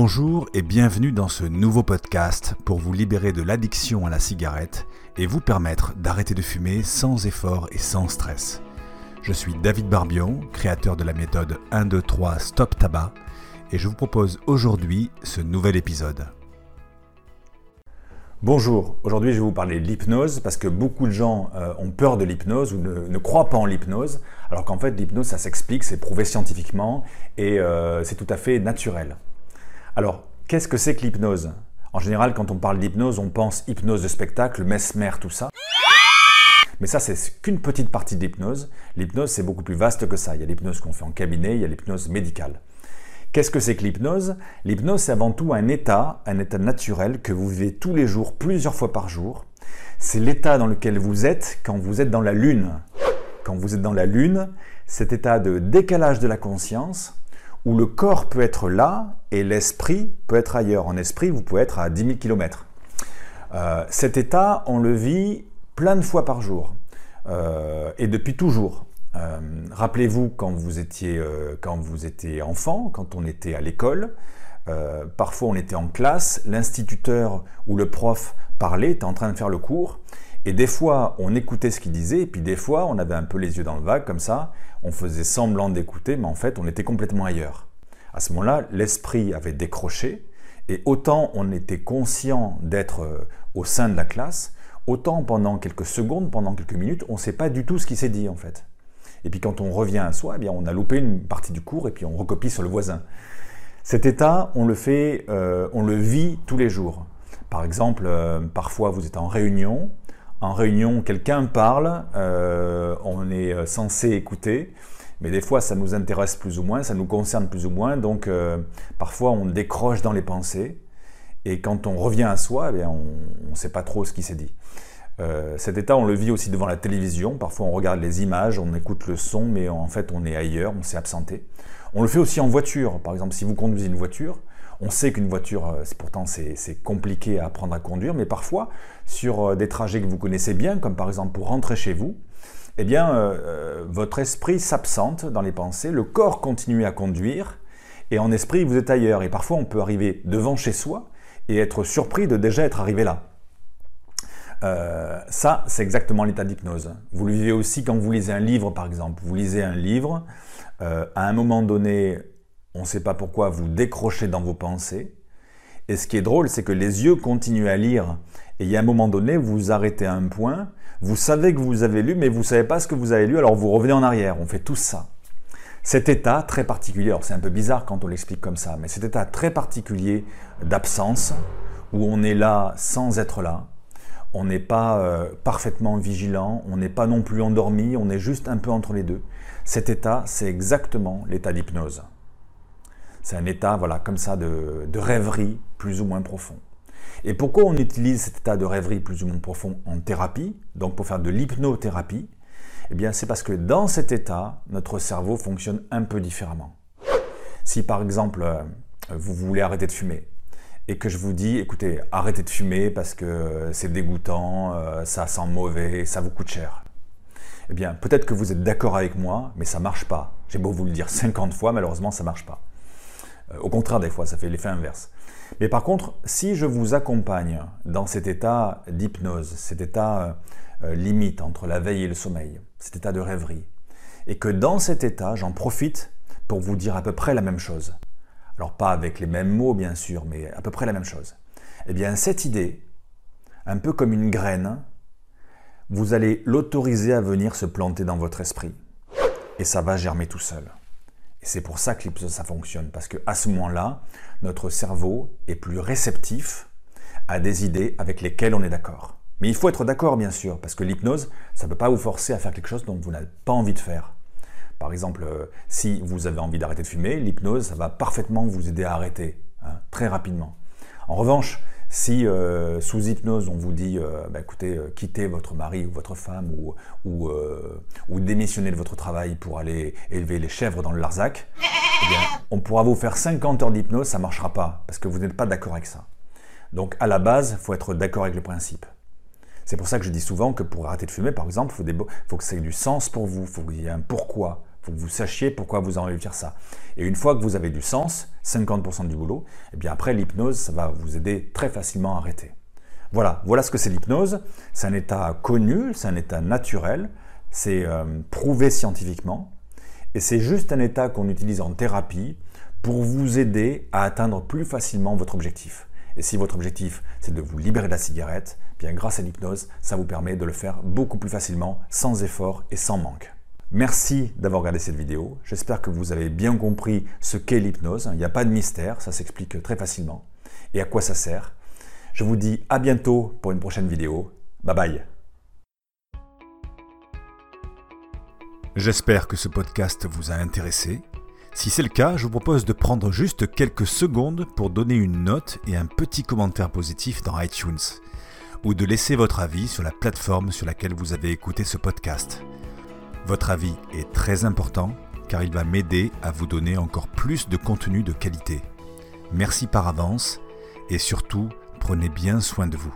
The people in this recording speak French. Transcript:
Bonjour et bienvenue dans ce nouveau podcast pour vous libérer de l'addiction à la cigarette et vous permettre d'arrêter de fumer sans effort et sans stress. Je suis David Barbion, créateur de la méthode 1, 2, 3 Stop Tabac et je vous propose aujourd'hui ce nouvel épisode. Bonjour, aujourd'hui je vais vous parler de l'hypnose parce que beaucoup de gens euh, ont peur de l'hypnose ou ne, croient pas en l'hypnose, alors qu'en fait l'hypnose ça s'explique, c'est prouvé scientifiquement et euh, c'est tout à fait naturel. Alors, qu'est-ce que c'est que l'hypnose? En général, quand on parle d'hypnose, on pense hypnose de spectacle, mesmer, tout ça. Mais ça, c'est qu'une petite partie de l'hypnose. L'hypnose, c'est beaucoup plus vaste que ça. Il y a l'hypnose qu'on fait en cabinet, il y a l'hypnose médicale. Qu'est-ce que c'est que l'hypnose? L'hypnose, c'est avant tout un état, un état naturel que vous vivez tous les jours, plusieurs fois par jour. C'est l'état dans lequel vous êtes quand vous êtes dans la lune. Quand vous êtes dans la lune, cet état de décalage de la conscience, où le corps peut être là et l'esprit peut être ailleurs. En esprit, vous pouvez être à 10 000 km. cet état, on le vit plein de fois par jour euh, et depuis toujours. Euh, rappelez-vous quand vous étiez euh, quand vous étiez enfant, quand on était à l'école, parfois on était en classe, l'instituteur ou le prof parlait, était en train de faire le cours, et des fois on écoutait ce qu'il disait, et puis des fois on avait un peu les yeux dans le vague comme ça, on faisait semblant d'écouter, mais en fait on était complètement ailleurs. À ce moment-là, l'esprit avait décroché, et autant on était conscient d'être au sein de la classe, autant pendant quelques secondes, pendant quelques minutes, on ne sait pas du tout ce qui s'est dit en fait. Et puis quand on revient à soi, eh bien, on a loupé une partie du cours et puis on recopie sur le voisin. Cet état, on le fait, euh, on le vit tous les jours. Par exemple, euh, parfois vous êtes en réunion, en réunion quelqu'un parle, euh, on est censé écouter, mais des fois ça nous intéresse plus ou moins, ça nous concerne plus ou moins, donc parfois on décroche dans les pensées, et quand on revient à soi, eh on ne sait pas trop ce qui s'est dit. Euh, cet état, on le vit aussi devant la télévision. Parfois, on regarde les images, on écoute le son, mais en fait, on est ailleurs, on s'est absenté. On le fait aussi en voiture. Par exemple, si vous conduisez une voiture, on sait qu'une voiture, euh, pourtant, c'est compliqué à apprendre à conduire, mais parfois, sur euh, des trajets que vous connaissez bien, comme par exemple pour rentrer chez vous, eh bien, votre esprit s'absente dans les pensées, le corps continue à conduire, et en esprit, vous êtes ailleurs. Et parfois, on peut arriver devant chez soi et être surpris de déjà être arrivé là. Euh, ça, c'est exactement l'état d'hypnose. Vous le vivez aussi quand vous lisez un livre, par exemple. Vous lisez un livre, euh, à un moment donné, on ne sait pas pourquoi, vous décrochez dans vos pensées. Et ce qui est drôle, c'est que les yeux continuent à lire. Et il y a un moment donné, vous arrêtez à un point, vous savez que vous avez lu, mais vous ne savez pas ce que vous avez lu, alors vous revenez en arrière. On fait tout ça. Cet état très particulier, alors c'est un peu bizarre quand on l'explique comme ça, mais cet état très particulier d'absence, où on est là sans être là, on n'est pas euh, parfaitement vigilant, on n'est pas non plus endormi, on est juste un peu entre les deux. Cet état, c'est exactement l'état d'hypnose. C'est un état, voilà, comme ça, de, rêverie plus ou moins profond. Et pourquoi on utilise cet état de rêverie plus ou moins profond en thérapie, donc pour faire de l'hypnothérapie? Eh bien, c'est parce que dans cet état, notre cerveau fonctionne un peu différemment. Si par exemple, euh, vous voulez arrêter de fumer, et que je vous dis, écoutez, arrêtez de fumer parce que c'est dégoûtant, euh, ça sent mauvais, ça vous coûte cher. Eh bien, peut-être que vous êtes d'accord avec moi, mais ça marche pas. J'ai beau vous le dire 50 fois, malheureusement, ça marche pas. Euh, au contraire, des fois, ça fait l'effet inverse. Mais par contre, si je vous accompagne dans cet état d'hypnose, cet état euh, limite entre la veille et le sommeil, cet état de rêverie, et que dans cet état, j'en profite pour vous dire à peu près la même chose, alors pas avec les mêmes mots bien sûr, mais à peu près la même chose. Eh bien cette idée, un peu comme une graine, vous allez l'autoriser à venir se planter dans votre esprit. Et ça va germer tout seul. Et c'est pour ça que l'hypnose ça fonctionne, parce qu'à ce moment-là, notre cerveau est plus réceptif à des idées avec lesquelles on est d'accord. Mais il faut être d'accord bien sûr, parce que l'hypnose, ça ne peut pas vous forcer à faire quelque chose dont vous n'avez pas envie de faire. Par exemple, euh, si vous avez envie d'arrêter de fumer, l'hypnose, ça va parfaitement vous aider à arrêter, hein, très rapidement. En revanche, si euh, sous hypnose on vous dit, euh, bah, écoutez, quittez votre mari ou votre femme ou, démissionnez de votre travail pour aller élever les chèvres dans le Larzac, eh on pourra vous faire 50 heures d'hypnose, ça ne marchera pas, parce que vous n'êtes pas d'accord avec ça. Donc à la base, il faut être d'accord avec le principe. C'est pour ça que je dis souvent que pour arrêter de fumer, par exemple, il faut, faut, que ça ait du sens pour vous, il faut qu'il y ait un pourquoi, faut que vous sachiez pourquoi vous avez envie de faire ça. Et une fois que vous avez du sens, 50% du boulot, et eh bien après l'hypnose, ça va vous aider très facilement à arrêter. Voilà, voilà ce que c'est l'hypnose. C'est un état connu, c'est un état naturel, c'est euh, prouvé scientifiquement, et c'est juste un état qu'on utilise en thérapie pour vous aider à atteindre plus facilement votre objectif. Et si votre objectif, c'est de vous libérer de la cigarette, eh bien grâce à l'hypnose, ça vous permet de le faire beaucoup plus facilement, sans effort et sans manque. Merci d'avoir regardé cette vidéo. J'espère que vous avez bien compris ce qu'est l'hypnose. Il n'y a pas de mystère, ça s'explique très facilement. Et à quoi ça sert? Je vous dis à bientôt pour une prochaine vidéo. Bye bye. J'espère que ce podcast vous a intéressé. Si c'est le cas, je vous propose de prendre juste quelques secondes pour donner une note et un petit commentaire positif dans iTunes, ou de laisser votre avis sur la plateforme sur laquelle vous avez écouté ce podcast. Votre avis est très important car il va m'aider à vous donner encore plus de contenu de qualité. Merci par avance et surtout, prenez bien soin de vous.